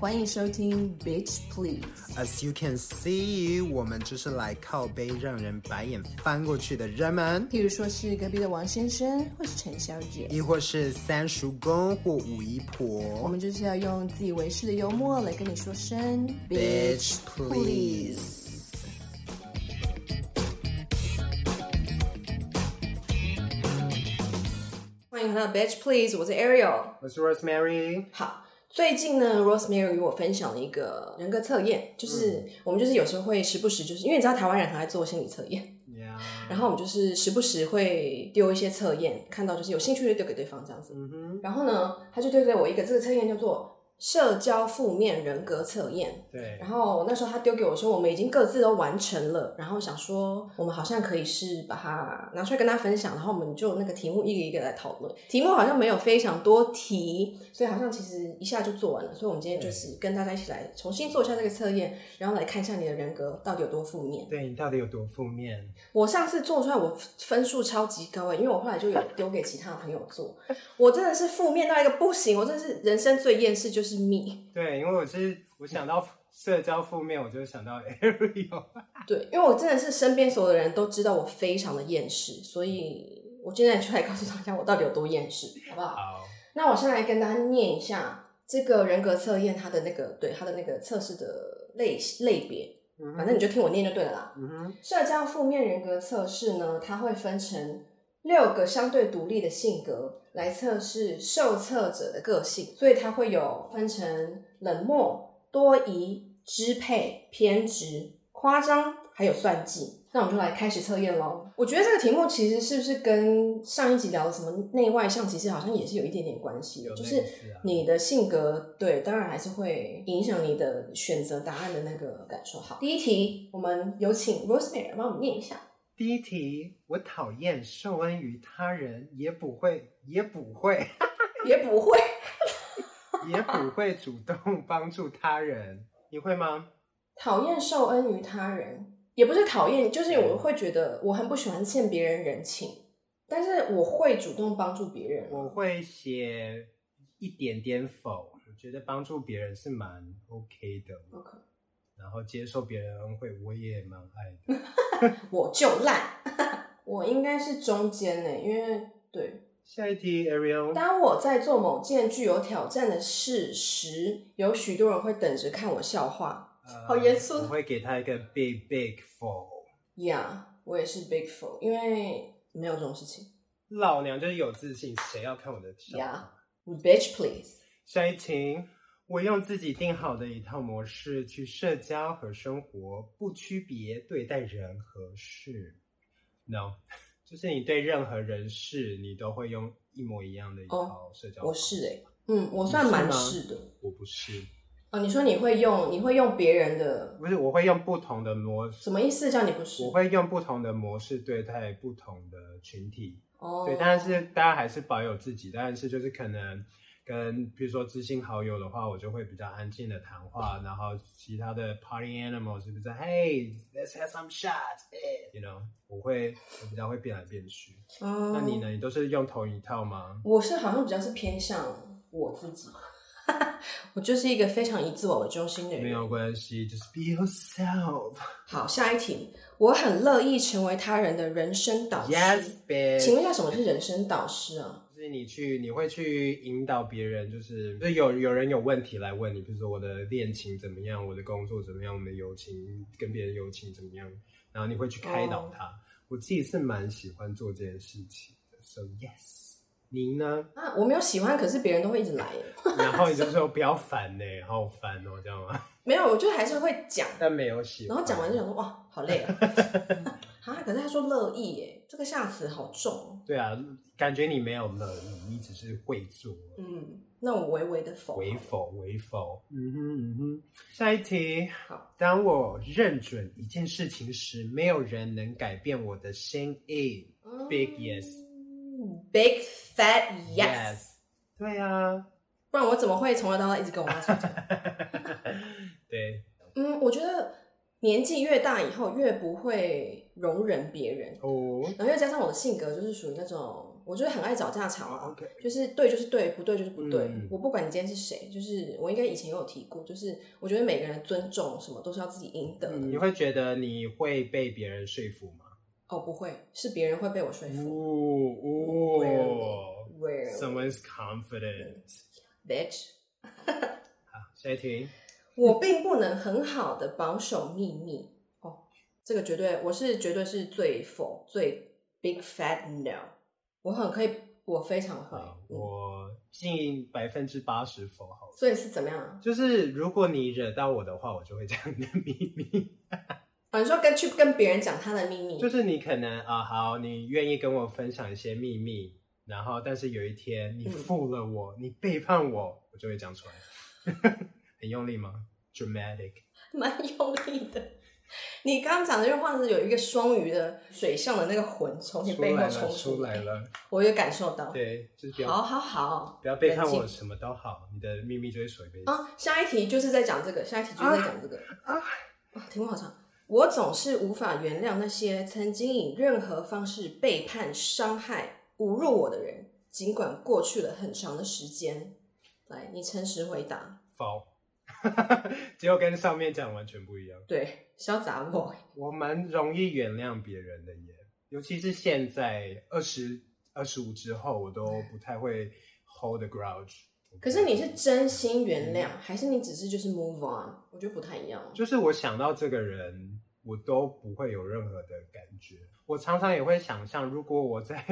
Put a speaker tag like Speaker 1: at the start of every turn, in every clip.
Speaker 1: 欢迎收听 Bitch Please。
Speaker 2: As you can see，我们就是来靠背让人白眼翻过去的人们。
Speaker 1: 譬如说是隔壁的王先生，或是陈小姐，
Speaker 2: 亦或是三叔公或五姨婆。
Speaker 1: 我们就是要用自以为是的幽默来跟你说声
Speaker 2: Bitch Please。
Speaker 1: 欢迎回到 Bitch Please，我是 Ariel，
Speaker 2: 我是 Rosemary。
Speaker 1: 好。最近呢，Rosemary 与我分享了一个人格测验，就是我们就是有时候会时不时就是因为你知道台湾人很爱做心理测
Speaker 2: 验
Speaker 1: 然后我们就是时不时会丢一些测验，看到就是有兴趣就丢给对方这样子，mm hmm. 然后呢，他就丢给我一个这个测验叫做。社交负面人格测验，
Speaker 2: 对。
Speaker 1: 然后那时候他丢给我说，我们已经各自都完成了，然后想说我们好像可以是把它拿出来跟他分享，然后我们就那个题目一个一个来讨论。题目好像没有非常多题，所以好像其实一下就做完了。所以我们今天就是跟大家一起来重新做一下这个测验，然后来看一下你的人格到底有多负面。
Speaker 2: 对，你到底有多负面？
Speaker 1: 我上次做出来我分数超级高诶，因为我后来就有丢给其他朋友做，我真的是负面到一个不行，我真的是人生最厌世就是。是 me，
Speaker 2: 对，因为我是我想到社交负面，我就想到 Ariel。
Speaker 1: 对，因为我真的是身边所有的人都知道我非常的厌世，所以我今天就来告诉大家我到底有多厌世，好不好？好。那我先来跟大家念一下这个人格测验它的那个对它的那个测试的类类别，反正你就听我念就对了啦。嗯哼。社交负面人格测试呢，它会分成六个相对独立的性格。来测试受测者的个性，所以它会有分成冷漠、多疑、支配、偏执、夸张，还有算计。那我们就来开始测验喽。我觉得这个题目其实是不是跟上一集聊的什么内外向，其实好像也是有一点点关系的，就是你的性格，对，当然还是会影响你的选择答案的那个感受。好，第一题，我们有请 Rosemary 帮我们念一下。
Speaker 2: 第一题，我讨厌受恩于他人，也不会，也不会，
Speaker 1: 也不会，
Speaker 2: 也不会主动帮助他人。你会吗？
Speaker 1: 讨厌受恩于他人，也不是讨厌，就是我会觉得我很不喜欢欠别人人情，但是我会主动帮助别人。
Speaker 2: 我会写一点点否，我觉得帮助别人是蛮 OK 的。
Speaker 1: OK。
Speaker 2: 然后接受别人恩惠，我也蛮爱的。
Speaker 1: 我就烂，我应该是中间呢，因为对。
Speaker 2: 下一题，Ariel。
Speaker 1: 当我在做某件具有挑战的事时，有许多人会等着看我笑话。Uh, 好严肃。
Speaker 2: 我会给他一个 big big four。
Speaker 1: Yeah，我也是 big four，因为没有这种事情。
Speaker 2: 老娘就是有自信，谁要看我的笑话
Speaker 1: ？Yeah，bitch please。
Speaker 2: 下一题。我用自己定好的一套模式去社交和生活，不区别对待人和事。No，就是你对任何人事，你都会用一模一样的一套社交。
Speaker 1: 我是诶、欸、嗯，我算蛮是的。
Speaker 2: 我不是。
Speaker 1: 哦，你说你会用，你会用别人的？
Speaker 2: 不是，我会用不同的模式。
Speaker 1: 什么意思？叫你不是？
Speaker 2: 我会用不同的模式对待不同的群体。哦，对，但是大家还是保有自己，但是就是可能。跟比如说知心好友的话，我就会比较安静的谈话，然后其他的 party animals 是不是？Hey，let's have some shots，you know，我会我比较会变来变去。嗯，那你呢？你都是用同一套吗？
Speaker 1: 我是好像比较是偏向我自己，我就是一个非常以自我为中心的人。
Speaker 2: 没有关系，just be yourself。
Speaker 1: 好，下一题，我很乐意成为他人的人生导师。
Speaker 2: Yes。
Speaker 1: 请问一下，什么是人生导师啊？
Speaker 2: 就是你去，你会去引导别人，就是就有有人有问题来问你，比如说我的恋情怎么样，我的工作怎么样，我们的友情跟别人友情怎么样，然后你会去开导他。Oh. 我自己是蛮喜欢做这件事情的，So yes，你呢？
Speaker 1: 啊，我没有喜欢，可是别人都会一直来，
Speaker 2: 然后你就说不要烦呢，好烦哦，这样吗？
Speaker 1: 没有，我就还是会讲，
Speaker 2: 但没有喜欢，
Speaker 1: 然后讲完就想说哇，好累啊。啊！可是他说乐意耶，这个下词好重。
Speaker 2: 对啊，感觉你没有乐意，你只是会做。
Speaker 1: 嗯，那我微微的否，
Speaker 2: 微否，微否。嗯哼嗯哼。下一题。好，当我认准一件事情时，没有人能改变我的心意。嗯、Big yes，Big
Speaker 1: fat yes。Yes
Speaker 2: 对啊，
Speaker 1: 不然我怎么会从头到尾一直跟我妈吵架？
Speaker 2: 对。
Speaker 1: 嗯，我觉得。年纪越大以后，越不会容忍别人哦。然后又加上我的性格，就是属于那种我就是很爱找架吵啊。
Speaker 2: OK，
Speaker 1: 就是对就是对，不对就是不对。嗯、我不管你今天是谁，就是我应该以前有提过，就是我觉得每个人尊重什么都是要自己赢得的。
Speaker 2: 你会觉得你会被别人说服吗？
Speaker 1: 哦，不会，是别人会被我说服。
Speaker 2: 哦哦，Someone's confident,
Speaker 1: bitch。
Speaker 2: 好，下一题。
Speaker 1: 我并不能很好的保守秘密。哦，这个绝对，我是绝对是最否最 big fat no。我很可以，我非常会。
Speaker 2: 我近百分之八十否好。
Speaker 1: 所以是怎么样？
Speaker 2: 就是如果你惹到我的话，我就会讲你的秘密。
Speaker 1: 啊，你说跟去跟别人讲他的秘密，
Speaker 2: 就是你可能啊，好，你愿意跟我分享一些秘密，然后但是有一天你负了我，嗯、你背叛我，我就会讲出来。很用力吗？Dramatic，
Speaker 1: 蛮用力的。你刚刚讲的这句话是有一个双鱼的水象的那个魂从你背后冲
Speaker 2: 出来了，
Speaker 1: 我有感受到。
Speaker 2: 对，就是
Speaker 1: 好好好，
Speaker 2: 不要背叛我，什么都好，你的秘密就会说一辈子。
Speaker 1: 啊，下一题就是在讲这个，下一题就是在讲这个啊，啊，题目好长。我总是无法原谅那些曾经以任何方式背叛、伤害、侮辱我的人，尽管过去了很长的时间。来，你诚实回答。
Speaker 2: 否，结果跟上面讲完全不一样。
Speaker 1: 对，潇洒 boy，
Speaker 2: 我蛮容易原谅别人的耶，尤其是现在二十二十五之后，我都不太会 hold grudge。
Speaker 1: 可是你是真心原谅，嗯、还是你只是就是 move on？我觉得不太一样。
Speaker 2: 就是我想到这个人，我都不会有任何的感觉。我常常也会想象，如果我再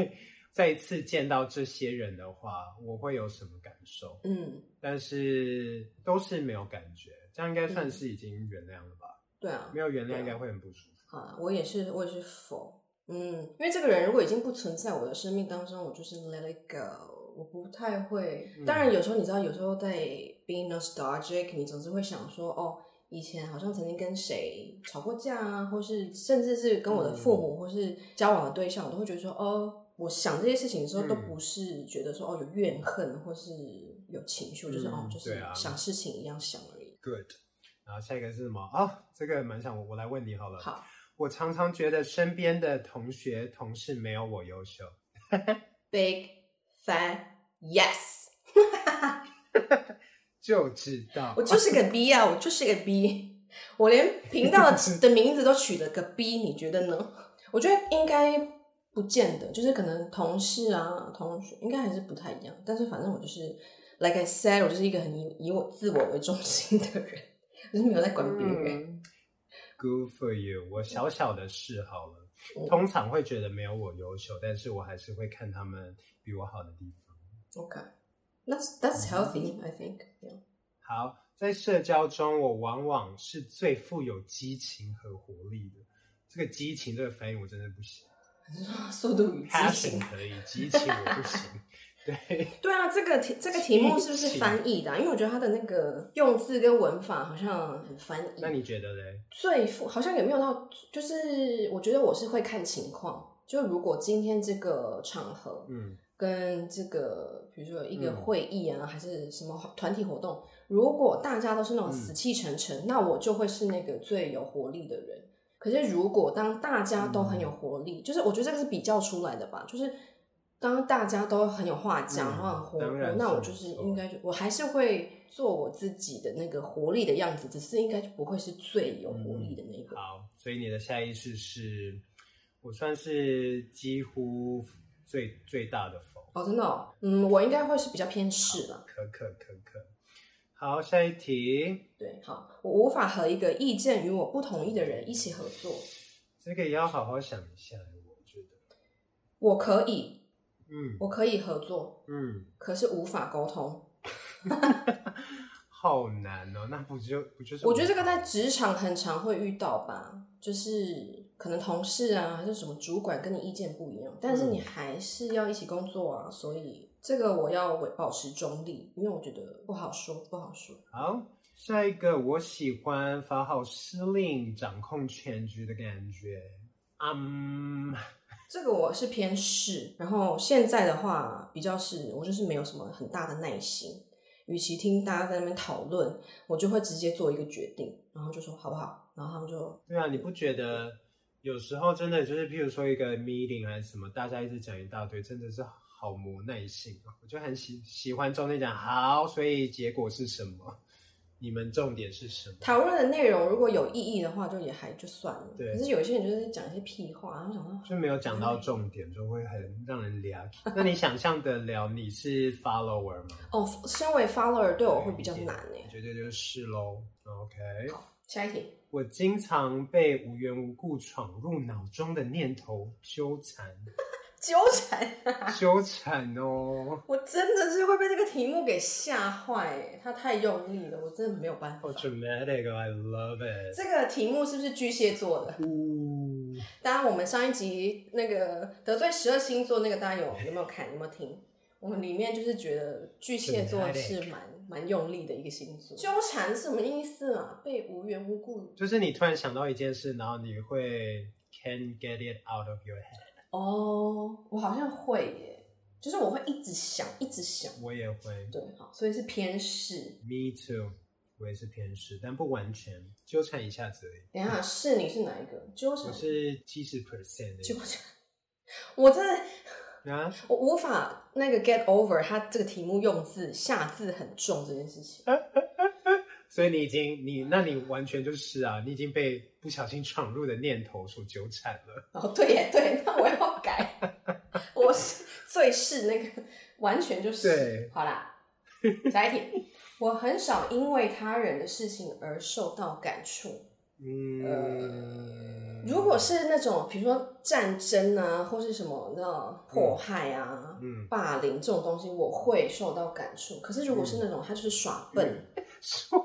Speaker 2: 再一次见到这些人的话，我会有什么感受？嗯，但是都是没有感觉，这样应该算是已经原谅了吧？
Speaker 1: 嗯、对啊，
Speaker 2: 没有原谅应该会很不舒服。
Speaker 1: 啊，我也是，我也是否，嗯，因为这个人如果已经不存在我的生命当中，我就是 let it go。我不太会，当然有时候你知道，有时候在 being nostalgic，你总是会想说，哦，以前好像曾经跟谁吵过架啊，或是甚至是跟我的父母或是交往的对象，我都会觉得说，哦，我想这些事情的时候，都不是觉得说，哦，有怨恨或是有情绪，就是哦，就是想事情一样想而已。
Speaker 2: Good，然后下一个是什么？哦，这个蛮想我，我来问你好了。
Speaker 1: 好，
Speaker 2: 我常常觉得身边的同学同事没有我优秀。
Speaker 1: Big。fan yes，
Speaker 2: 就知道
Speaker 1: 我就是个 B 啊，我就是个 B，我连频道的 名字都取了个 B，你觉得呢？我觉得应该不见得，就是可能同事啊、同学应该还是不太一样。但是反正我就是，like I said，我就是一个很以以我自我为中心的人，就是没有在管别人。
Speaker 2: 嗯。Good for you，我小小的事好了。通常会觉得没有我优秀，但是我还是会看他们比我好的地方。
Speaker 1: OK，that's that's healthy, I think. Yeah.
Speaker 2: 好，在社交中，我往往是最富有激情和活力的。这个激情这个翻译我真的不行。
Speaker 1: 速度与激情
Speaker 2: 可以，激情我不行。对
Speaker 1: 对啊，这个题这个题目是不是翻译的啊？因为我觉得它的那个用字跟文法好像很翻译。
Speaker 2: 那你觉得嘞？
Speaker 1: 最富好像也没有到，就是我觉得我是会看情况。就如果今天这个场合，嗯，跟这个比如说一个会议啊，嗯、还是什么团体活动，如果大家都是那种死气沉沉，嗯、那我就会是那个最有活力的人。可是如果当大家都很有活力，嗯、就是我觉得这个是比较出来的吧，就是。当大家都很有话讲，然后很活泼，那我就是应该就我还是会做我自己的那个活力的样子，只是应该就不会是最有活力的那个。
Speaker 2: 嗯、好，所以你的下意识是，我算是几乎最最大的否。
Speaker 1: 哦，真的、哦，嗯，我应该会是比较偏是了。
Speaker 2: 可可可可。好，下一题。
Speaker 1: 对，好，我无法和一个意见与我不同意的人一起合作。
Speaker 2: 这个也要好好想一下，我觉得。
Speaker 1: 我可以。
Speaker 2: 嗯，
Speaker 1: 我可以合作，
Speaker 2: 嗯，
Speaker 1: 可是无法沟通，
Speaker 2: 好难哦。那不就不就是？
Speaker 1: 我觉得这个在职场很常会遇到吧，就是可能同事啊，还是什么主管跟你意见不一样，但是你还是要一起工作啊。嗯、所以这个我要保持中立，因为我觉得不好说，不好说。
Speaker 2: 好，下一个，我喜欢发号施令、掌控全局的感觉。嗯、um。
Speaker 1: 这个我是偏是，然后现在的话比较是，我就是没有什么很大的耐心。与其听大家在那边讨论，我就会直接做一个决定，然后就说好不好？然后他们就
Speaker 2: 对啊，你不觉得有时候真的就是，譬如说一个 meeting 还是什么，大家一直讲一大堆，真的是好磨耐性啊，我就很喜喜欢中间讲好，所以结果是什么？你们重点是什么？
Speaker 1: 讨论的内容如果有意义的话，就也还就算了。对，可是有一些人就是讲一些屁话，然后想到
Speaker 2: 就没有讲到重点，就会很让人聊。那你想象得了你是 follower 吗？
Speaker 1: 哦，身为 follower 对我会比较难诶。
Speaker 2: 绝对就是喽。OK，
Speaker 1: 好，下一题。
Speaker 2: 我经常被无缘无故闯入脑中的念头纠缠。
Speaker 1: 纠缠，
Speaker 2: 纠缠哦！
Speaker 1: 我真的是会被这个题目给吓坏，他太用力了，我真的没有办法。
Speaker 2: 好 dramatic，I love it。
Speaker 1: 这个题目是不是巨蟹座的？
Speaker 2: 呜！
Speaker 1: 当然，我们上一集那个得罪十二星座那个，大家有有没有看？有没有听？我们里面就是觉得巨蟹座是蛮蛮用力的一个星座。纠缠是什么意思啊？被无缘无故，
Speaker 2: 就是你突然想到一件事，然后你会 can't get it out of your head。
Speaker 1: 哦，我好像会耶，就是我会一直想，一直想。
Speaker 2: 我也会。
Speaker 1: 对，好，所以是偏是。
Speaker 2: Me too，我也是偏是，但不完全，纠缠一下子而已。
Speaker 1: 等一下，是你是哪一个？纠缠。
Speaker 2: 我是七十 percent 的纠缠。
Speaker 1: 我真的啊，我无法那个 get over 他这个题目用字下字很重这件事情。
Speaker 2: 所以你已经你，那你完全就是啊，你已经被不小心闯入的念头所纠缠了。
Speaker 1: 哦，对耶，对，最是那个完全就是。
Speaker 2: 对，
Speaker 1: 好啦，下一题，我很少因为他人的事情而受到感触。嗯。呃如果是那种，比如说战争啊，或是什么，你知道迫害啊、嗯、霸凌这种东西，我会受到感触。可是如果是那种他就是耍笨，
Speaker 2: 耍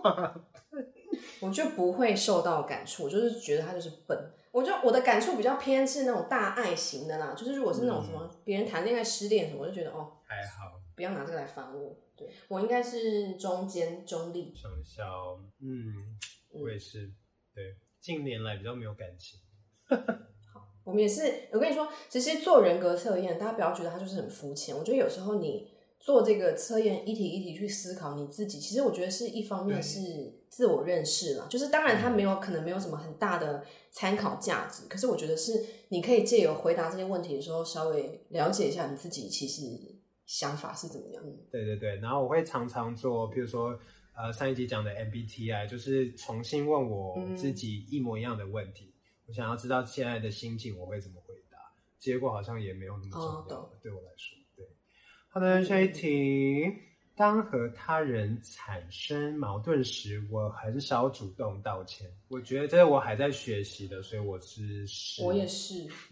Speaker 2: 笨，
Speaker 1: 我就不会受到感触。我就是觉得他就是笨。我就我的感触比较偏是那种大爱型的啦。就是如果是那种什么别人谈恋爱失恋什么，我就觉得哦
Speaker 2: 还好，
Speaker 1: 不要拿这个来烦我。对，我应该是中间中立。
Speaker 2: 想笑，嗯，我也是。对，近年来比较没有感情。
Speaker 1: 好，我们也是。我跟你说，其实做人格测验，大家不要觉得它就是很肤浅。我觉得有时候你做这个测验，一题一题去思考你自己，其实我觉得是一方面是自我认识了。就是当然，它没有可能没有什么很大的参考价值，可是我觉得是你可以借由回答这些问题的时候，稍微了解一下你自己其实想法是怎么样。
Speaker 2: 对对对，然后我会常常做，比如说呃上一集讲的 MBTI，就是重新问我自己一模一样的问题。嗯我想要知道现在的心境，我会怎么回答？结果好像也没有那么重要，哦、对我来说。对，好的，下一题。嗯、当和他人产生矛盾时，我很少主动道歉。我觉得这我还在学习的，所以我是，是
Speaker 1: 我也是。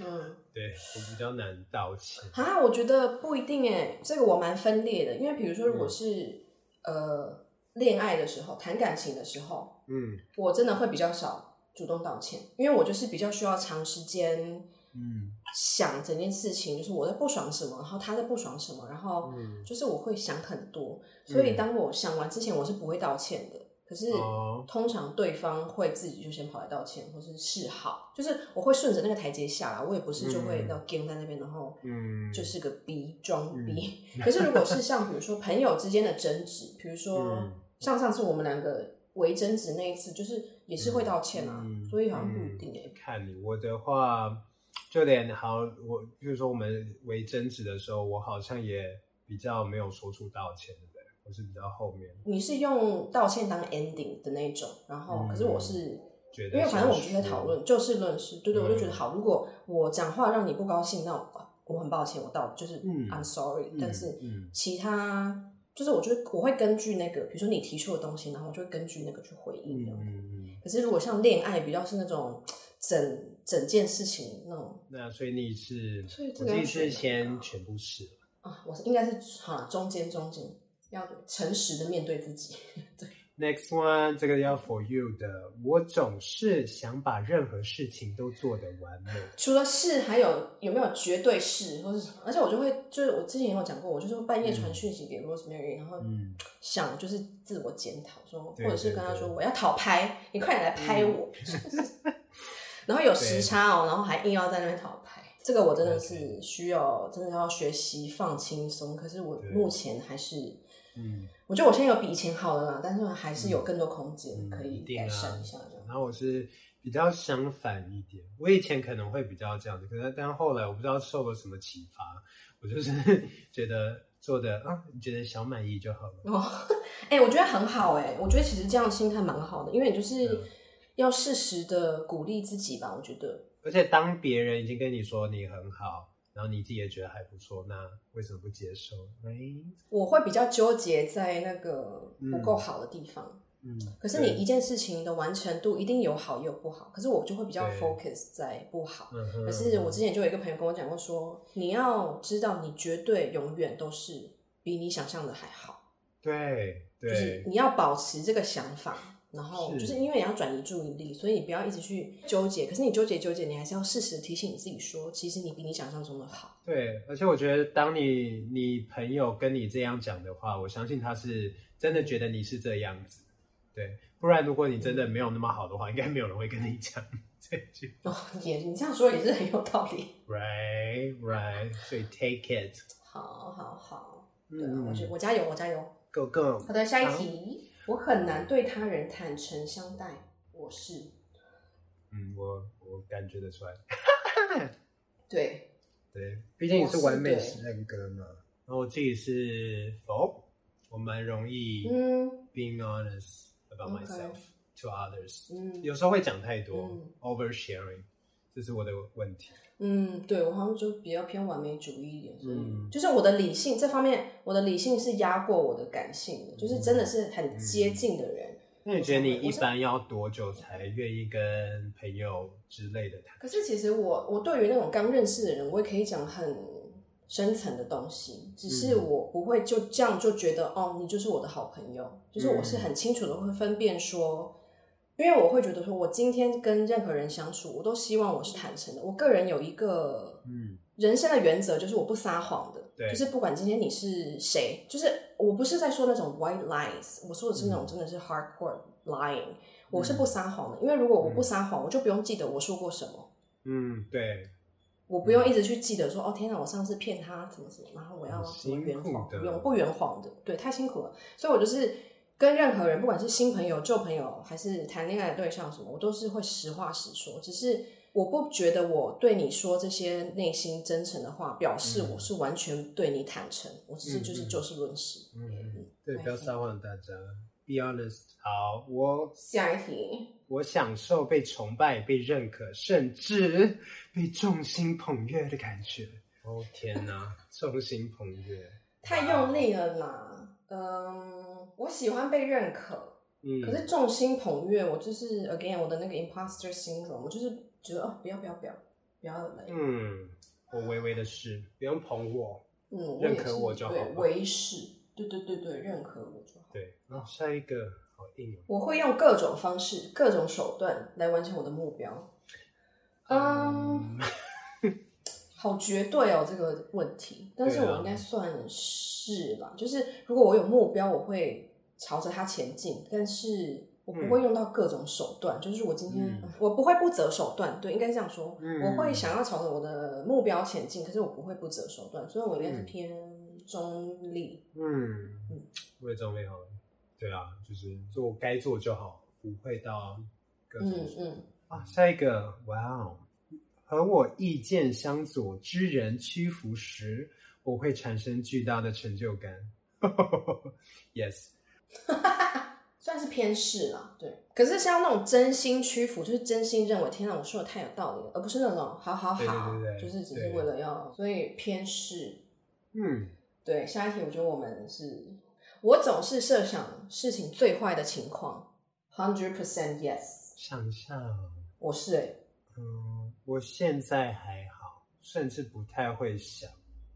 Speaker 1: 嗯，
Speaker 2: 对，我比较难道歉。
Speaker 1: 啊，我觉得不一定诶，这个我蛮分裂的。因为比如说，如果是、嗯、呃恋爱的时候，谈感情的时候，嗯，我真的会比较少。主动道歉，因为我就是比较需要长时间，嗯，想整件事情，就是我在不爽什么，然后他在不爽什么，然后就是我会想很多，嗯、所以当我想完之前，我是不会道歉的。可是通常对方会自己就先跑来道歉，或是示好，就是我会顺着那个台阶下来，我也不是就会要跟在那边，然后嗯，就是个逼装逼。嗯、可是如果是像比如说朋友之间的争执，比如说像上次我们两个。为争执那一次，就是也是会道歉啊，嗯、所以好像不一定诶、嗯。
Speaker 2: 看你我的话，就连好我，比如说我们为争执的时候，我好像也比较没有说出道歉，对不对？我是比较后面。
Speaker 1: 你是用道歉当 ending 的那种，然后可是我是，嗯、觉得因为反正我们就在讨论，就事论事，对对，嗯、我就觉得好。如果我讲话让你不高兴，那我，我很抱歉，我道就是 I'm sorry，、嗯、但是其他。就是我觉得我会根据那个，比如说你提出的东西，然后我就会根据那个去回应。嗯，可是如果像恋爱，比较是那种整整件事情那种。
Speaker 2: 那所以你是，所以这个是先全部试了
Speaker 1: 啊，我是应该是哈中间中间要诚实的面对自己，对。
Speaker 2: Next one，这个要 for you 的。我总是想把任何事情都做得完美。
Speaker 1: 除了是，还有有没有绝对是，或是什么？而且我就会，就是我之前也有讲过，我就是半夜传讯息给 Rosemary，、嗯、然后想就是自我检讨，说，或者是跟他说我要讨拍，你快点来拍我。嗯、然后有时差哦，然后还硬要在那边讨拍，这个我真的是需要，真的要学习放轻松。可是我目前还是。嗯，我觉得我现在有比以前好了啦，但是还是有更多空间可以改善一下。
Speaker 2: 然后我是比较相反一点，我以前可能会比较这样子，可是但后来我不知道受了什么启发，我就是 觉得做的啊，你觉得小满意就好了。
Speaker 1: 哦，哎、欸，我觉得很好哎、欸，我觉得其实这样心态蛮好的，因为你就是要适时的鼓励自己吧。我觉得，
Speaker 2: 而且当别人已经跟你说你很好。然后你自己也觉得还不错，那为什么不接受？
Speaker 1: 我会比较纠结在那个不够好的地方。嗯，可是你一件事情的完成度一定有好也有不好，可是我就会比较 focus 在不好。嗯，可是我之前就有一个朋友跟我讲过说，说你要知道，你绝对永远都是比你想象的还好。
Speaker 2: 对，对，
Speaker 1: 就是你要保持这个想法。然后就是因为你要转移注意力，所以你不要一直去纠结。可是你纠结纠结，你还是要适时提醒你自己说，其实你比你想象中的好。
Speaker 2: 对，而且我觉得当你你朋友跟你这样讲的话，我相信他是真的觉得你是这样子。对，不然如果你真的没有那么好的话，嗯、应该没有人会跟你讲这句。
Speaker 1: 哦，也你这样说也是很有道理。
Speaker 2: Right, right. 所以 take it。
Speaker 1: 好好好，对，嗯、我觉得我加油，我加油。
Speaker 2: Go go。
Speaker 1: 好的，下一题。我很难对他人坦诚相待，我是，
Speaker 2: 嗯，我我感觉得出来，
Speaker 1: 对，
Speaker 2: 对，毕竟你是完美人格嘛，然后我自己是否，我蛮容易，嗯，being honest about myself to others，嗯，有时候会讲太多，oversharing，这是我的问题。
Speaker 1: 嗯，对，我好像就比较偏完美主义一点，所以、嗯、就是我的理性这方面，我的理性是压过我的感性的，就是真的是很接近的人。
Speaker 2: 那、你觉得你一般要多久才愿意跟朋友之类的谈？
Speaker 1: 可是其实我我对于那种刚认识的人，我也可以讲很深层的东西，只是我不会就这样就觉得哦，你就是我的好朋友，就是我是很清楚的会分辨说。因为我会觉得说，我今天跟任何人相处，我都希望我是坦诚的。我个人有一个嗯人生的原则，就是我不撒谎的。对，就是不管今天你是谁，就是我不是在说那种 white lies，我说的是那种真的是 hardcore lying，嗯。我是不撒谎的，因为如果我不撒谎，我就不用记得我说过什么。嗯，
Speaker 2: 对。
Speaker 1: 我不用一直去记得说，哦天哪，我上次骗他怎么怎么，然后我要怎么圆谎，不用不圆谎的，对，太辛苦了。所以我就是。跟任何人，不管是新朋友、旧朋友，还是谈恋爱的对象什么，我都是会实话实说。只是我不觉得我对你说这些内心真诚的话，表示我是完全对你坦诚。嗯、我只是就是就事论事。
Speaker 2: 嗯嗯，对，不要撒谎，大家。Be honest。好，我
Speaker 1: 下一题。
Speaker 2: 我享受被崇拜、被认可，甚至被众星捧月的感觉。哦天哪，众星捧月，
Speaker 1: 太用力了啦。嗯。我喜欢被认可，嗯，可是众星捧月，我就是 again 我的那个 imposter syndrome，我就是觉得哦，不要不要不要，不要来，
Speaker 2: 嗯，我微微的是不用捧我，嗯，认可我就好，
Speaker 1: 对，微视，对对对对，认可我就好，
Speaker 2: 对，然后下一个好硬，
Speaker 1: 我会用各种方式、各种手段来完成我的目标，嗯，好绝对哦这个问题，但是我应该算是吧，就是如果我有目标，我会。朝着它前进，但是我不会用到各种手段。嗯、就是我今天、嗯，我不会不择手段。对，应该这样说、嗯。我会想要朝着我的目标前进，可是我不会不择手段。所以我应该是偏中立。
Speaker 2: 嗯嗯，我也中立好了。对啊，就是做该做就好，不会到各种。嗯嗯。啊，下一个，哇哦！和我意见相左之人屈服时，我会产生巨大的成就感。yes。
Speaker 1: 算是偏视了，对。可是像那种真心屈服，就是真心认为，天哪，我说的太有道理了，而不是那种好好好，对对对对，就是只是为了要，所以偏视。嗯，对。下一题，我觉得我们是，我总是设想事情最坏的情况，hundred percent yes。
Speaker 2: 想象，
Speaker 1: 我是哎、欸，
Speaker 2: 嗯，我现在还好，甚至不太会想，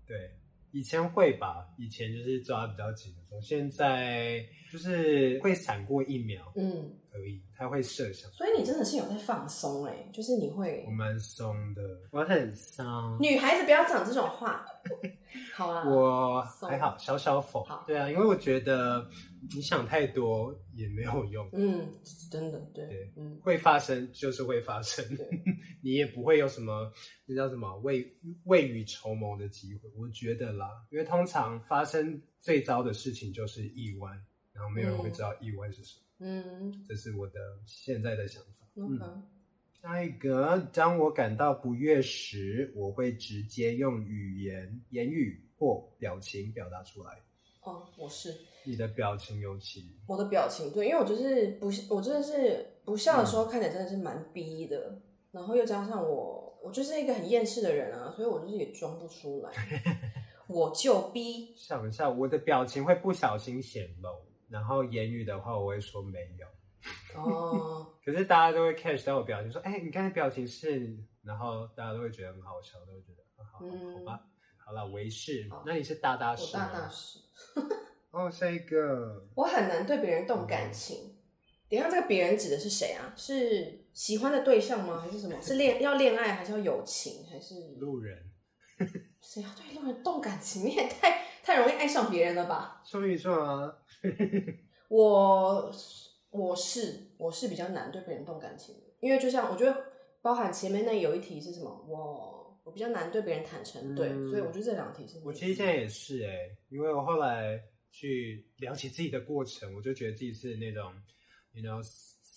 Speaker 2: 对。以前会吧，以前就是抓比较紧的时候，现在就是会闪过一秒，嗯，而已，他会设想。
Speaker 1: 所以你真的是有在放松哎、欸，就是你会，
Speaker 2: 我蛮松的，我很松。
Speaker 1: 女孩子不要讲这种话，好啊，
Speaker 2: 我还好，小小否，对啊，因为我觉得。你想太多也没有用，
Speaker 1: 嗯，真的，对，
Speaker 2: 对，嗯，会发生就是会发生，你也不会有什么那叫什么未未雨绸缪的机会，我觉得啦，因为通常发生最糟的事情就是意外，然后没有人会知道意外是什么，嗯，这是我的现在的想法，嗯，下一个，当我感到不悦时，我会直接用语言、言语或表情表达出来。
Speaker 1: 哦，我是。
Speaker 2: 你的表情尤其，
Speaker 1: 我的表情对，因为我就是不，我真的是不笑的时候看起来真的是蛮逼的，嗯、然后又加上我，我就是一个很厌世的人啊，所以我就是也装不出来，我就逼。
Speaker 2: 想一下，我的表情会不小心显露，然后言语的话我会说没有。哦，可是大家都会 catch 到我表情，说：“哎、欸，你刚才表情是……”然后大家都会觉得很好笑，都会觉得很好，嗯、好吧。好了，为是，那你是大大师，
Speaker 1: 大大师。
Speaker 2: 哦，下一个，
Speaker 1: 我很难对别人动感情。嗯、等一下，这个别人指的是谁啊？是喜欢的对象吗？还是什么？是恋 要恋爱，还是要友情，还是
Speaker 2: 路人？
Speaker 1: 谁要对路人动感情？你也太太容易爱上别人了吧？
Speaker 2: 说一说啊，
Speaker 1: 我。我是我是比较难对别人动感情的，因为就像我觉得，包含前面那有一题是什么，我我比较难对别人坦诚，嗯、对，所以我觉得这两题是。
Speaker 2: 我其实现在也是哎、欸，因为我后来去了解自己的过程，我就觉得自己是那种，you know,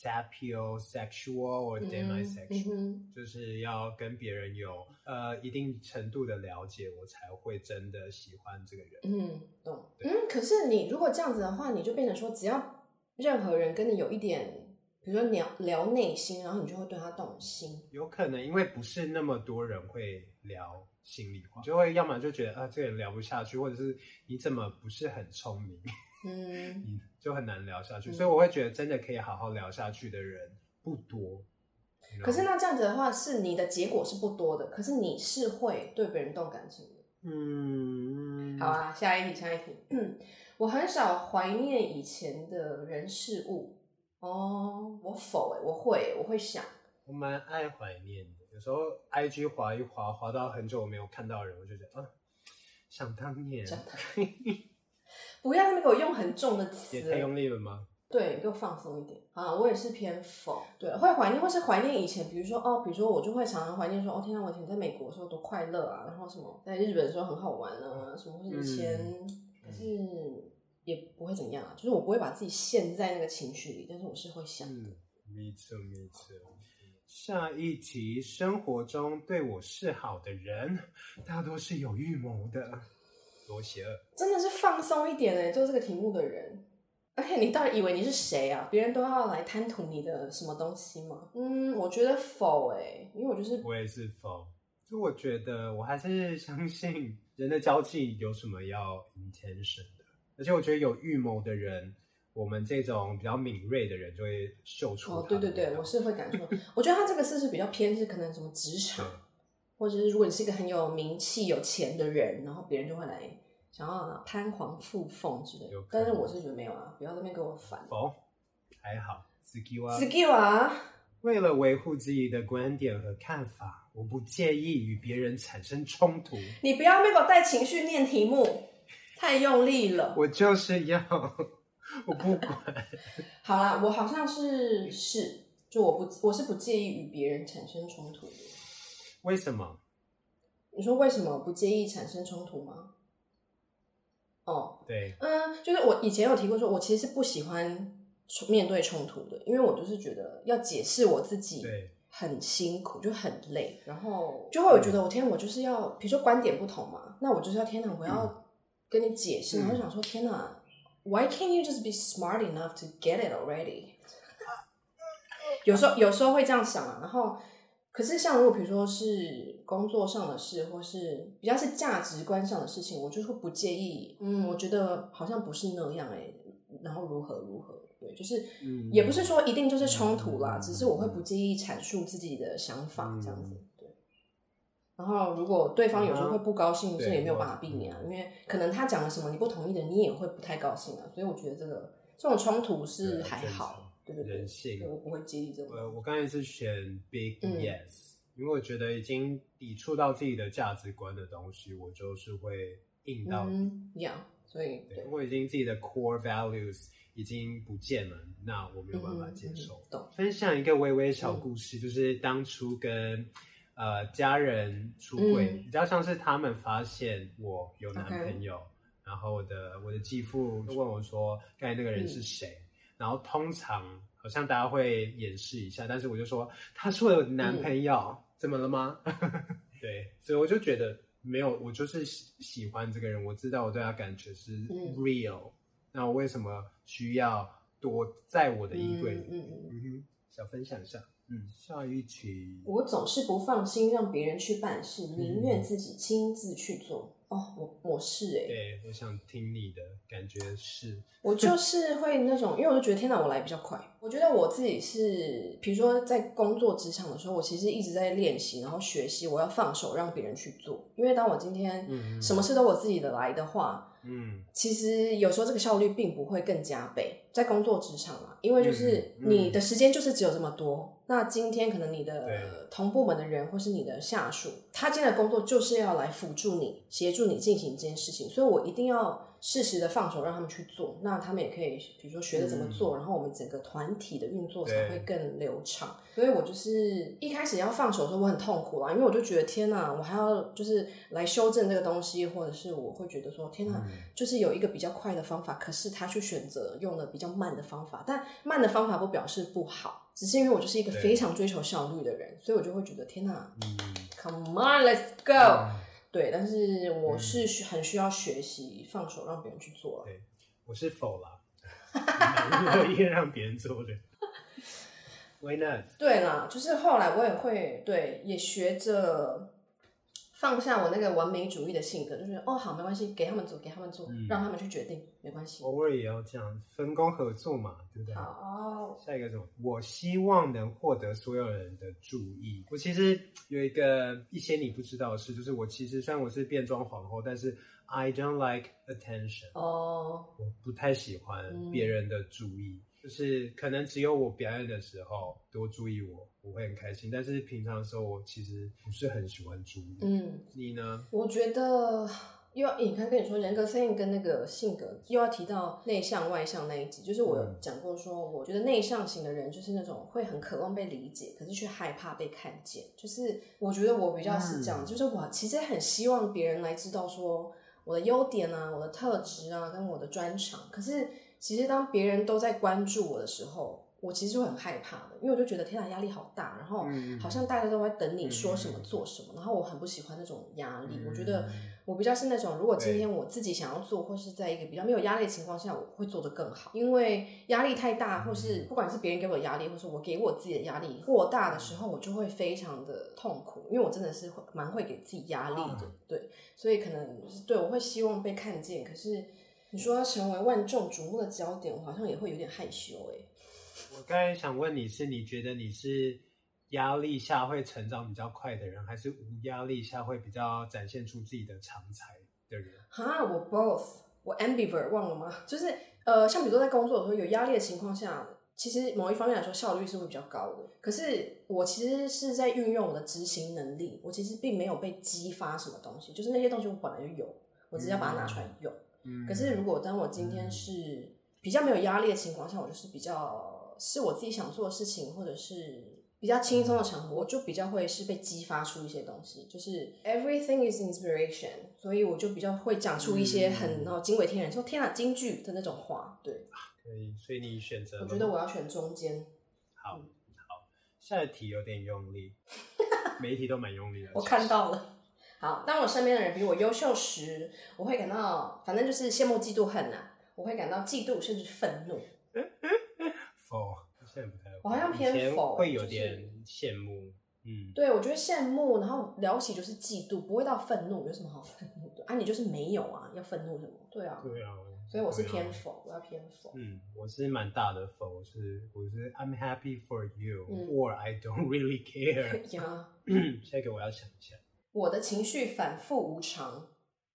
Speaker 2: sapiosexual or demisexual，、嗯、就是要跟别人有呃一定程度的了解，我才会真的喜欢这个人。
Speaker 1: 嗯，懂。嗯，可是你如果这样子的话，你就变成说只要。任何人跟你有一点，比如说聊聊内心，然后你就会对他动心。
Speaker 2: 有可能，因为不是那么多人会聊心里话，就会要么就觉得啊，这个人聊不下去，或者是你怎么不是很聪明，嗯，你 就很难聊下去。嗯、所以我会觉得，真的可以好好聊下去的人不多。
Speaker 1: 可是那这样子的话，是你的结果是不多的，可是你是会对别人动感情的。嗯，好啊，下一题，下一题。我很少怀念以前的人事物哦，我否哎，我会，我会想，
Speaker 2: 我蛮爱怀念的。有时候 IG 滑一滑，滑到很久我没有看到人，我就觉得啊，想当年。
Speaker 1: 不要那么给我用很重的词，
Speaker 2: 也太用力了吗？
Speaker 1: 对，给我放松一点啊！我也是偏否，对，会怀念，或是怀念以前，比如说哦，比如说我就会常常怀念说，哦，天啊，我以前在美国的时候多快乐啊，然后什么在日本的时候很好玩啊，什么以前。嗯可是也不会怎样啊，就是我不会把自己陷在那个情绪里，但是我是会想的。
Speaker 2: 没错没错。下一题，生活中对我示好的人，大多是有预谋的，多邪恶。
Speaker 1: 真的是放松一点哎，做这个题目的人，而且你到底以为你是谁啊？别人都要来贪图你的什么东西吗？嗯，我觉得否哎，因为我就是
Speaker 2: 我也是否。就我觉得，我还是相信人的交际有什么要 intention 的，而且我觉得有预谋的人，我们这种比较敏锐的人就会嗅出。
Speaker 1: 哦，对对对，我是会感受。我觉得他这个事是比较偏是可能什么职场，对或者是如果你是一个很有名气、有钱的人，然后别人就会来想要攀黄附凤之类的。但是我是觉得没有啊，不要在那边给我烦。
Speaker 2: 哦，还好。自己哇，
Speaker 1: 自己哇。
Speaker 2: 为了维护自己的观点和看法。我不介意与别人产生冲突。
Speaker 1: 你不要那个带情绪念题目，太用力了。
Speaker 2: 我就是要，我不管。
Speaker 1: 好啦，我好像是是，就我不，我是不介意与别人产生冲突的。
Speaker 2: 为什么？
Speaker 1: 你说为什么不介意产生冲突吗？哦，
Speaker 2: 对，
Speaker 1: 嗯，就是我以前有提过，说我其实是不喜欢面对冲突的，因为我就是觉得要解释我自己。对。很辛苦，就很累，然后就会有觉得我天，我就是要，比如说观点不同嘛，那我就是要天哪，我要跟你解释，然后就想说天哪，Why can't you just be smart enough to get it already？有时候有时候会这样想啊，然后可是像如果比如说是工作上的事，或是比较是价值观上的事情，我就是会不介意，嗯，我觉得好像不是那样哎，然后如何如何。对，就是，也不是说一定就是冲突啦，嗯、只是我会不介意阐述自己的想法这样子。对，然后如果对方有时候会不高兴，这、啊、也没有办法避免啊，因为可能他讲了什么你不同意的，你也会不太高兴啊。所以我觉得这个这种冲突是还好，对对对，人性，对我不会介意这种。
Speaker 2: 呃，我刚才是选 big yes，、嗯、因为我觉得已经抵触到自己的价值观的东西，我就是会硬到底。
Speaker 1: 嗯，一样，所以
Speaker 2: 对，我已经自己的 core values。已经不见了，那我没有办法接受。嗯嗯、分享一个微微小故事，嗯、就是当初跟呃家人出轨，嗯、比较像是他们发现我有男朋友，嗯、然后我的我的继父就问我说：“刚才那个人是谁？”嗯、然后通常好像大家会掩饰一下，但是我就说他是我的男朋友，嗯、怎么了吗？对，所以我就觉得没有，我就是喜喜欢这个人，我知道我对他感觉是 real，、嗯、那我为什么需要躲在我的衣柜里？嗯嗯嗯哼，想分享一下。嗯，下一题，
Speaker 1: 我总是不放心让别人去办事，宁愿自己亲自去做。哦，我我是哎、欸，
Speaker 2: 对，我想听你的感觉是，
Speaker 1: 我就是会那种，因为我就觉得天哪，我来比较快。我觉得我自己是，比如说在工作职场的时候，我其实一直在练习，然后学习，我要放手让别人去做。因为当我今天什么事都我自己的来的话，嗯，其实有时候这个效率并不会更加倍。在工作职场嘛，因为就是你的时间就是只有这么多。那今天可能你的同部门的人或是你的下属，他今天的工作就是要来辅助你，协助你进行这件事情，所以我一定要适时的放手让他们去做，那他们也可以，比如说学着怎么做，嗯、然后我们整个团体的运作才会更流畅。所以我就是一开始要放手的时候，我很痛苦啦，因为我就觉得天哪，我还要就是来修正这个东西，或者是我会觉得说天哪，就是有一个比较快的方法，可是他去选择用了比较慢的方法，但慢的方法不表示不好。只是因为我就是一个非常追求效率的人，所以我就会觉得天哪，嗯，Come on，Let's go，嗯。对，但是我是很需要学习放手让别人去做。
Speaker 2: 对，我是否啦，乐意让别人做的。Why not？
Speaker 1: 对啦，就是后来我也会对，也学着。放下我那个完美主义的性格，就觉得哦好没关系，给他们做，给他们做，嗯、让他们去决定，没关系。
Speaker 2: 偶尔也要这样分工合作嘛，对不对？
Speaker 1: 好，
Speaker 2: 下一个什么？我希望能获得所有人的注意。我其实有一个一些你不知道的事，就是我其实虽然我是变装皇后，但是 I don't like attention。哦，我不太喜欢别人的注意。嗯就是可能只有我表演的时候多注意我，我会很开心。但是平常的时候，我其实不是很喜欢注意。嗯，你呢？
Speaker 1: 我觉得又要，你看跟你说人格测验跟那个性格，又要提到内向外向那一集。就是我有讲过说，嗯、我觉得内向型的人就是那种会很渴望被理解，可是却害怕被看见。就是我觉得我比较是这样，嗯、就是我其实很希望别人来知道说我的优点啊、我的特质啊跟我的专长，可是。其实当别人都在关注我的时候，我其实就很害怕的，因为我就觉得天哪，压力好大，然后好像大家都在等你说什么做什么，然后我很不喜欢那种压力。我觉得我比较是那种，如果今天我自己想要做，或是在一个比较没有压力的情况下，我会做得更好。因为压力太大，或是不管是别人给我的压力，或是我给我自己的压力过大的时候，我就会非常的痛苦，因为我真的是蛮会给自己压力的，对，所以可能对我会希望被看见，可是。你说要成为万众瞩目的焦点，我好像也会有点害羞哎。
Speaker 2: 我刚才想问你是，你觉得你是压力下会成长比较快的人，还是无压力下会比较展现出自己的长才的人？
Speaker 1: 哈，我 both，我 ambivert 忘了吗？就是呃，像比如说在工作的时候有压力的情况下，其实某一方面来说效率是会比较高的。可是我其实是在运用我的执行能力，我其实并没有被激发什么东西，就是那些东西我本来就有，我只是要把它拿出来用。嗯可是，如果当我今天是比较没有压力的情况下，我就是比较是我自己想做的事情，或者是比较轻松的场合，我就比较会是被激发出一些东西，就是 everything is inspiration，所以我就比较会讲出一些很哦惊为天人，说天啊京剧的那种话。对，
Speaker 2: 可以，所以你选择，
Speaker 1: 我觉得我要选中间。
Speaker 2: 好，好，下一题有点用力，每一题都蛮用力的，
Speaker 1: 我看到了。好，当我身边的人比我优秀时，我会感到，反正就是羡慕、嫉妒、恨呐、啊。我会感到嫉妒，甚至愤怒。
Speaker 2: 否，现在不太。
Speaker 1: 我好像偏否，
Speaker 2: 会有点羡慕。就是、嗯，
Speaker 1: 对，我觉得羡慕，然后聊起就是嫉妒，不会到愤怒。有什么好愤怒的？啊，你就是没有啊，要愤怒什么？对啊，
Speaker 2: 对啊。
Speaker 1: 所以我是偏否，我要偏否。
Speaker 2: 嗯，我是蛮大的否，是我是 I'm happy for you，or、嗯、I don't really care。呀，下一个我要想一下。
Speaker 1: 我的情绪反复无常，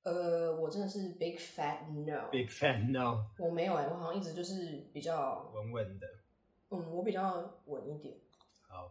Speaker 1: 呃，我真的是 big fat no，big
Speaker 2: fat no，
Speaker 1: 我没有哎、欸，我好像一直就是比较
Speaker 2: 稳稳的，
Speaker 1: 嗯，我比较稳一点。
Speaker 2: 好，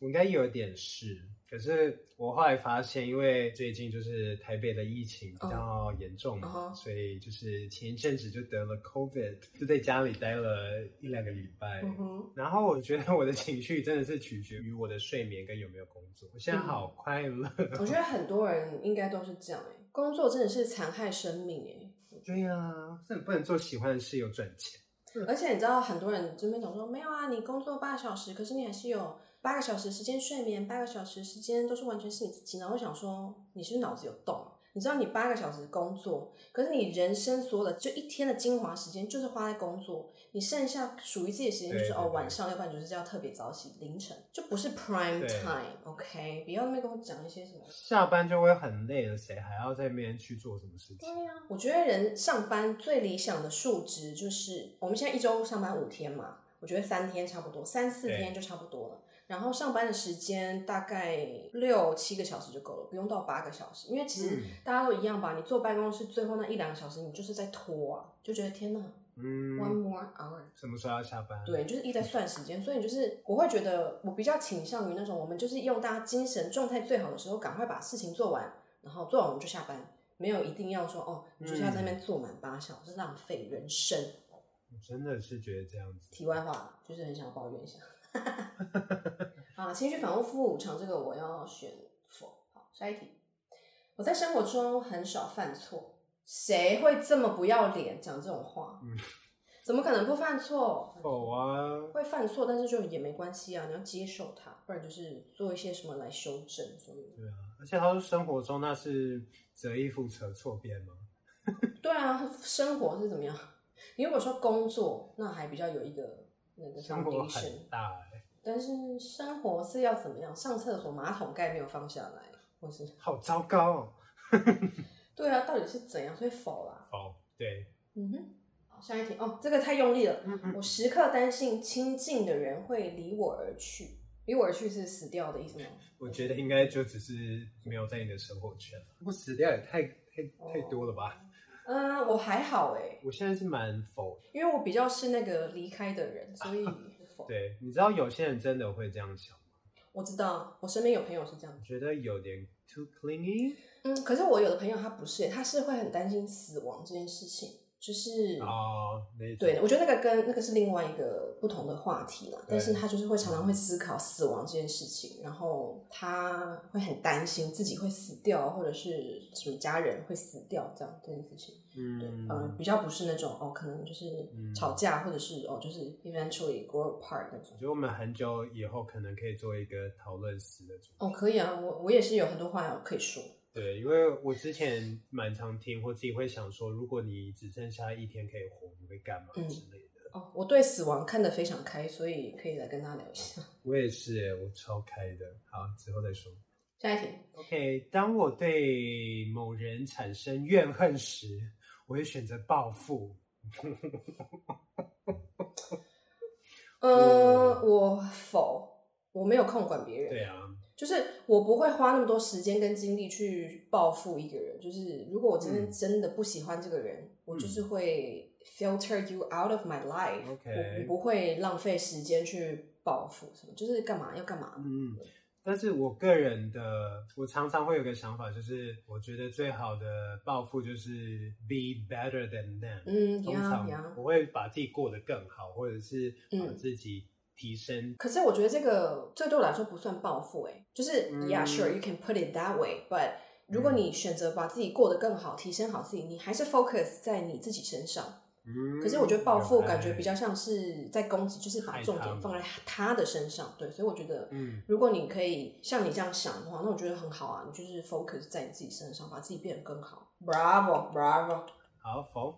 Speaker 2: 我应该有点事。可是我后来发现，因为最近就是台北的疫情比较严重嘛，uh. 所以就是前一阵子就得了 COVID，就在家里待了一两个礼拜。Uh. 然后我觉得我的情绪真的是取决于我的睡眠跟有没有工作。我现在好快乐。Uh.
Speaker 1: 我觉得很多人应该都是这样哎，工作真的是残害生命哎。
Speaker 2: 对呀、啊，是你不能做喜欢的事又赚钱。
Speaker 1: 而且你知道，很多人这边总说没有啊，你工作八小时，可是你还是有八个小时时间睡眠，八个小时时间都是完全是你自己。然后我想说，你是不是脑子有洞？你知道你八个小时工作，可是你人生所有的就一天的精华时间就是花在工作，你剩下属于自己的时间就是哦晚上，要不然就是要特别早起，凌晨就不是 prime time，OK？不要那边跟我讲一些什么
Speaker 2: 下班就会很累了，谁还要在那边去做什么事情？
Speaker 1: 对呀，我觉得人上班最理想的数值就是我们现在一周上班五天嘛，我觉得三天差不多，三四天就差不多了。然后上班的时间大概六七个小时就够了，不用到八个小时。因为其实大家都一样吧，你坐办公室最后那一两个小时，你就是在拖啊，就觉得天哪，嗯，one more hour，
Speaker 2: 什么时候要下班？
Speaker 1: 对，就是一直在算时间，所以就是我会觉得我比较倾向于那种，我们就是用大家精神状态最好的时候，赶快把事情做完，然后做完我们就下班，没有一定要说哦，你就是要在那边坐满八小时，浪费人生。
Speaker 2: 我真的是觉得这样子。
Speaker 1: 题外话，就是很想抱怨一下。啊，情绪反复无常，这个我要选否。好，下一题。我在生活中很少犯错，谁会这么不要脸讲这种话？嗯，怎么可能不犯错？
Speaker 2: 否啊，
Speaker 1: 会犯错，但是就也没关系啊，你要接受它，不然就是做一些什么来修正。所以，
Speaker 2: 对啊，而且他说生活中那是择一副扯错边吗？
Speaker 1: 对啊，生活是怎么样？你如果说工作，那还比较有一个。那个
Speaker 2: 生活很大哎，
Speaker 1: 但是生活是要怎么样？上厕所马桶盖没有放下来，或是
Speaker 2: 好糟糕哦。
Speaker 1: 对啊，到底是怎样？所以否啦？
Speaker 2: 否，对。
Speaker 1: 嗯哼。好，下一题哦，这个太用力了。嗯嗯。我时刻担心亲近的人会离我而去，离我而去是死掉的意思吗？
Speaker 2: 我觉得应该就只是没有在你的生活圈。不死掉也太太太多了吧？
Speaker 1: 嗯，我还好哎，
Speaker 2: 我现在是蛮否，
Speaker 1: 因为我比较是那个离开的人，所以 否。
Speaker 2: 对，你知道有些人真的会这样想吗？
Speaker 1: 我知道，我身边有朋友是这样，
Speaker 2: 觉得有点 too clingy。
Speaker 1: 嗯，可是我有的朋友他不是，他是会很担心死亡这件事情。就是
Speaker 2: 哦，
Speaker 1: 对，我觉得那个跟那个是另外一个不同的话题了。但是他就是会常常会思考死亡这件事情，然后他会很担心自己会死掉，或者是什么家人会死掉这样这件事情。嗯，对，嗯，比较不是那种哦，可能就是吵架，或者是哦，就是 eventually grow apart 那种。
Speaker 2: 我觉得我们很久以后可能可以做一个讨论死的主题。
Speaker 1: 哦，可以啊，我我也是有很多话要可以说。
Speaker 2: 对，因为我之前蛮常听，或自己会想说，如果你只剩下一天可以活，你会干嘛之类的。
Speaker 1: 哦，我对死亡看得非常开，所以可以来跟他聊一下。
Speaker 2: 我也是耶，我超开的。好，之后再说。
Speaker 1: 下一题。
Speaker 2: OK，当我对某人产生怨恨时，我会选择报复。
Speaker 1: 呃，我否，我没有空管别人。
Speaker 2: 对啊。
Speaker 1: 就是我不会花那么多时间跟精力去报复一个人。就是如果我今天真的不喜欢这个人，嗯、我就是会 filter you out of my life。我不会浪费时间去报复什么，就是干嘛要干嘛。
Speaker 2: 嗯，但是我个人的，我常常会有个想法，就是我觉得最好的报复就是 be better than them。
Speaker 1: 嗯，
Speaker 2: 通常我会把自己过得更好，或者是把自己。提升，
Speaker 1: 可是我觉得这个这个对我来说不算报复，哎，就是 Yeah, sure, you can put it that way, but 如果你选择把自己过得更好，提升好自己，你还是 focus 在你自己身上。嗯，可是我觉得报复感觉比较像是在攻击，就是把重点放在他的身上。对，所以我觉得，嗯，如果你可以像你这样想的话，那我觉得很好啊。你就是 focus 在你自己身上，把自己变得更好。Bravo, bravo。
Speaker 2: 好，否。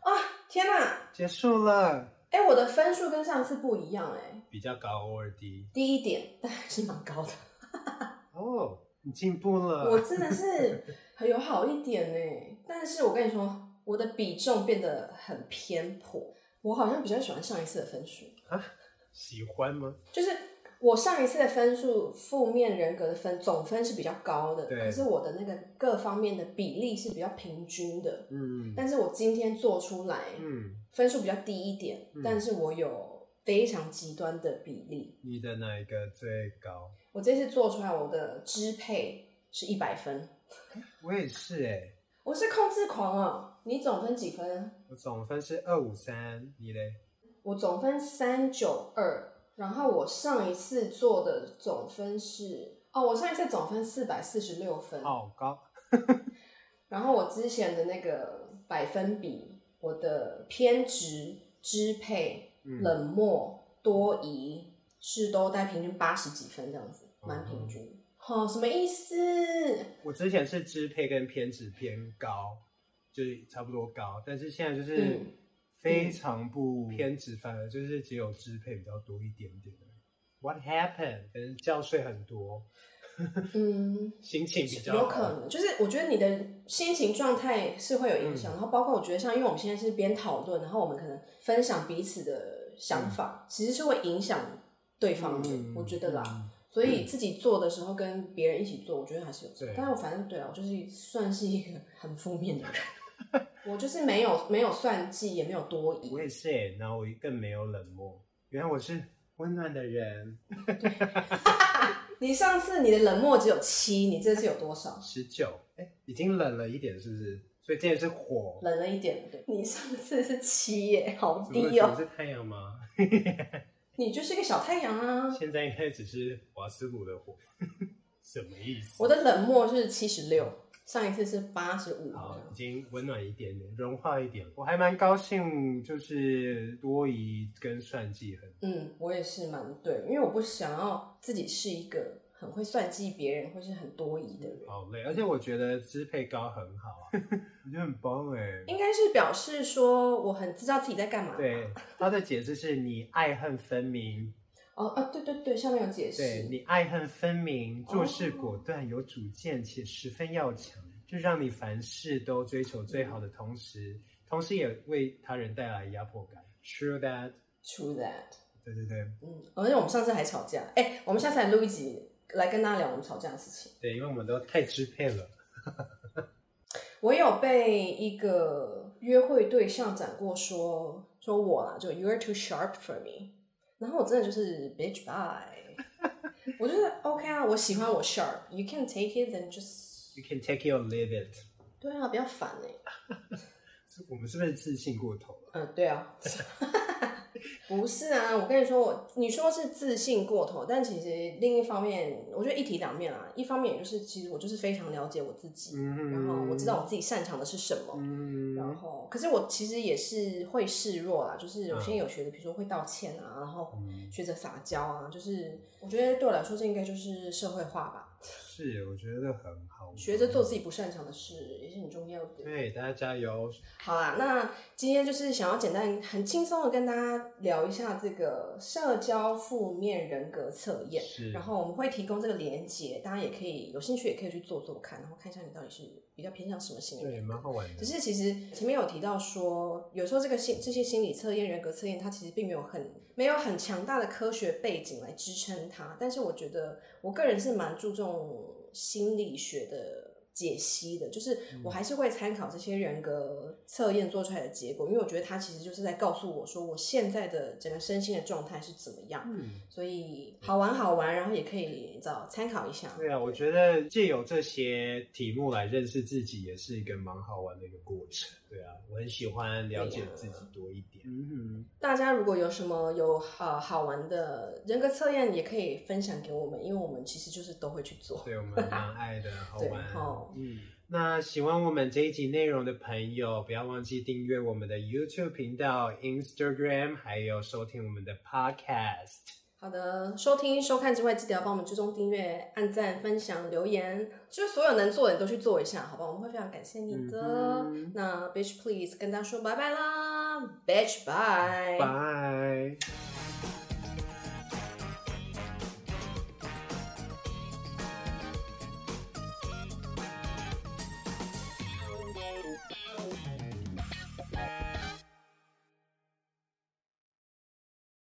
Speaker 1: 啊，天哪，
Speaker 2: 结束了。
Speaker 1: 哎、欸，我的分数跟上次不一样哎、欸，
Speaker 2: 比较高或者低？
Speaker 1: 低一点，但还是蛮高的。
Speaker 2: 哦，oh, 你进步了。
Speaker 1: 我真的是很有好一点哎、欸，但是我跟你说，我的比重变得很偏颇。我好像比较喜欢上一次的分数
Speaker 2: 啊？喜欢吗？
Speaker 1: 就是。我上一次的分数，负面人格的分总分是比较高的，可是我的那个各方面的比例是比较平均的。嗯，但是我今天做出来，嗯，分数比较低一点，嗯、但是我有非常极端的比例。
Speaker 2: 你的哪一个最高？
Speaker 1: 我这次做出来，我的支配是一百分。
Speaker 2: 我也是哎、欸，
Speaker 1: 我是控制狂啊！你总分几分？
Speaker 2: 我总分是二五三，你嘞？
Speaker 1: 我总分三九二。然后我上一次做的总分是哦，我上一次总分四百四十六分，
Speaker 2: 好高。然
Speaker 1: 后我之前的那个百分比，我的偏执支配、冷漠、多疑是都带平均八十几分这样子，蛮平均。好、哦，什么意思？
Speaker 2: 我之前是支配跟偏执偏高，就是差不多高，但是现在就是非常不偏执，反而就是只有支配比较多一点点。What happened？可能觉睡很多。嗯，心情比较
Speaker 1: 有可能，就是我觉得你的心情状态是会有影响，嗯、然后包括我觉得像，因为我们现在是边讨论，然后我们可能分享彼此的想法，嗯、其实是会影响对方的，嗯、我觉得啦。嗯、所以自己做的时候跟别人一起做，我觉得还是有。对。但是我反正对啊，我就是算是一个很负面的人，我就是没有没有算计，也没有多疑。
Speaker 2: 我也是，然后我更没有冷漠。原来我是温暖的人。对
Speaker 1: 你上次你的冷漠只有七，你这次有多少？
Speaker 2: 十九，哎，已经冷了一点，是不是？所以这也是火，
Speaker 1: 冷了一点，对。你上次是七耶，好低哦。
Speaker 2: 你是太阳吗？
Speaker 1: 你就是个小太阳啊。
Speaker 2: 现在应该只是瓦斯炉的火，什么意思？
Speaker 1: 我的冷漠是七十六。上一次是八十五，
Speaker 2: 好，已经温暖一点点，融化一点。我还蛮高兴，就是多疑跟算计很。
Speaker 1: 嗯，我也是蛮对，因为我不想要自己是一个很会算计别人或是很多疑的人。
Speaker 2: 好累，而且我觉得支配高很好，我觉得很棒哎。
Speaker 1: 应该是表示说我很知道自己在干嘛。
Speaker 2: 对，他的解释是你爱恨分明。
Speaker 1: 哦啊，对对对，下面有解释。
Speaker 2: 对，你爱恨分明，做事果断，有主见且十分要强，就让你凡事都追求最好的同时，同时也为他人带来压迫感。True that.
Speaker 1: True that.
Speaker 2: 对对对。
Speaker 1: 嗯，而且我们上次还吵架，哎，我们下次来录一集，来跟大家聊我们吵架的事情。
Speaker 2: 对，因为我们都太支配了。
Speaker 1: 我有被一个约会对象讲过说，说说我啦，就 You're too sharp for me。然后我真的就是 bitch bye，我就是 OK 啊，我喜欢我 sharp，you can take it and just
Speaker 2: you can take it or leave it。
Speaker 1: 对啊，比较烦哎。
Speaker 2: 我们是不是自信过头了？
Speaker 1: 嗯，对啊。不是啊，我跟你说，我你说是自信过头，但其实另一方面，我觉得一体两面啊。一方面也就是，其实我就是非常了解我自己，嗯、然后我知道我自己擅长的是什么，嗯、然后可是我其实也是会示弱啦，就是有些有学的，比如说会道歉啊，然后学着撒娇啊，就是我觉得对我来说，这应该就是社会化吧。
Speaker 2: 是，我觉得很好。
Speaker 1: 学着做自己不擅长的事也是很重要的。
Speaker 2: 对，大家加油。
Speaker 1: 好啦，那今天就是想要简单、很轻松的跟大家聊一下这个社交负面人格测验。是。然后我们会提供这个连接，大家也可以有兴趣也可以去做做看，然后看一下你到底是比较偏向什么心理。
Speaker 2: 对，蛮好玩的。
Speaker 1: 只是其实前面有提到说，有时候这个心这些心理测验、人格测验，它其实并没有很没有很强大的科学背景来支撑它。但是我觉得，我个人是蛮注重。心理学的解析的，就是我还是会参考这些人格测验做出来的结果，因为我觉得它其实就是在告诉我说，我现在的整个身心的状态是怎么样。嗯，所以好玩好玩，然后也可以找参考一下。
Speaker 2: 对啊，我觉得借由这些题目来认识自己，也是一个蛮好玩的一个过程。对啊，我很喜欢了解自己多一点。嗯哼，
Speaker 1: 大家如果有什么有好好玩的人格测验，也可以分享给我们，因为我们其实就是都会去做。
Speaker 2: 对，我们蛮爱的，好玩。
Speaker 1: 好，
Speaker 2: 嗯，那喜欢我们这一集内容的朋友，不要忘记订阅我们的 YouTube 频道、Instagram，还有收听我们的 Podcast。
Speaker 1: 好的，收听收看之外，记得要帮我们追踪订阅、按赞、分享、留言，就是所有能做的你都去做一下，好吧？我们会非常感谢你的。嗯、那 Bitch Please 跟大家说拜拜啦，Bitch Bye，
Speaker 2: 拜。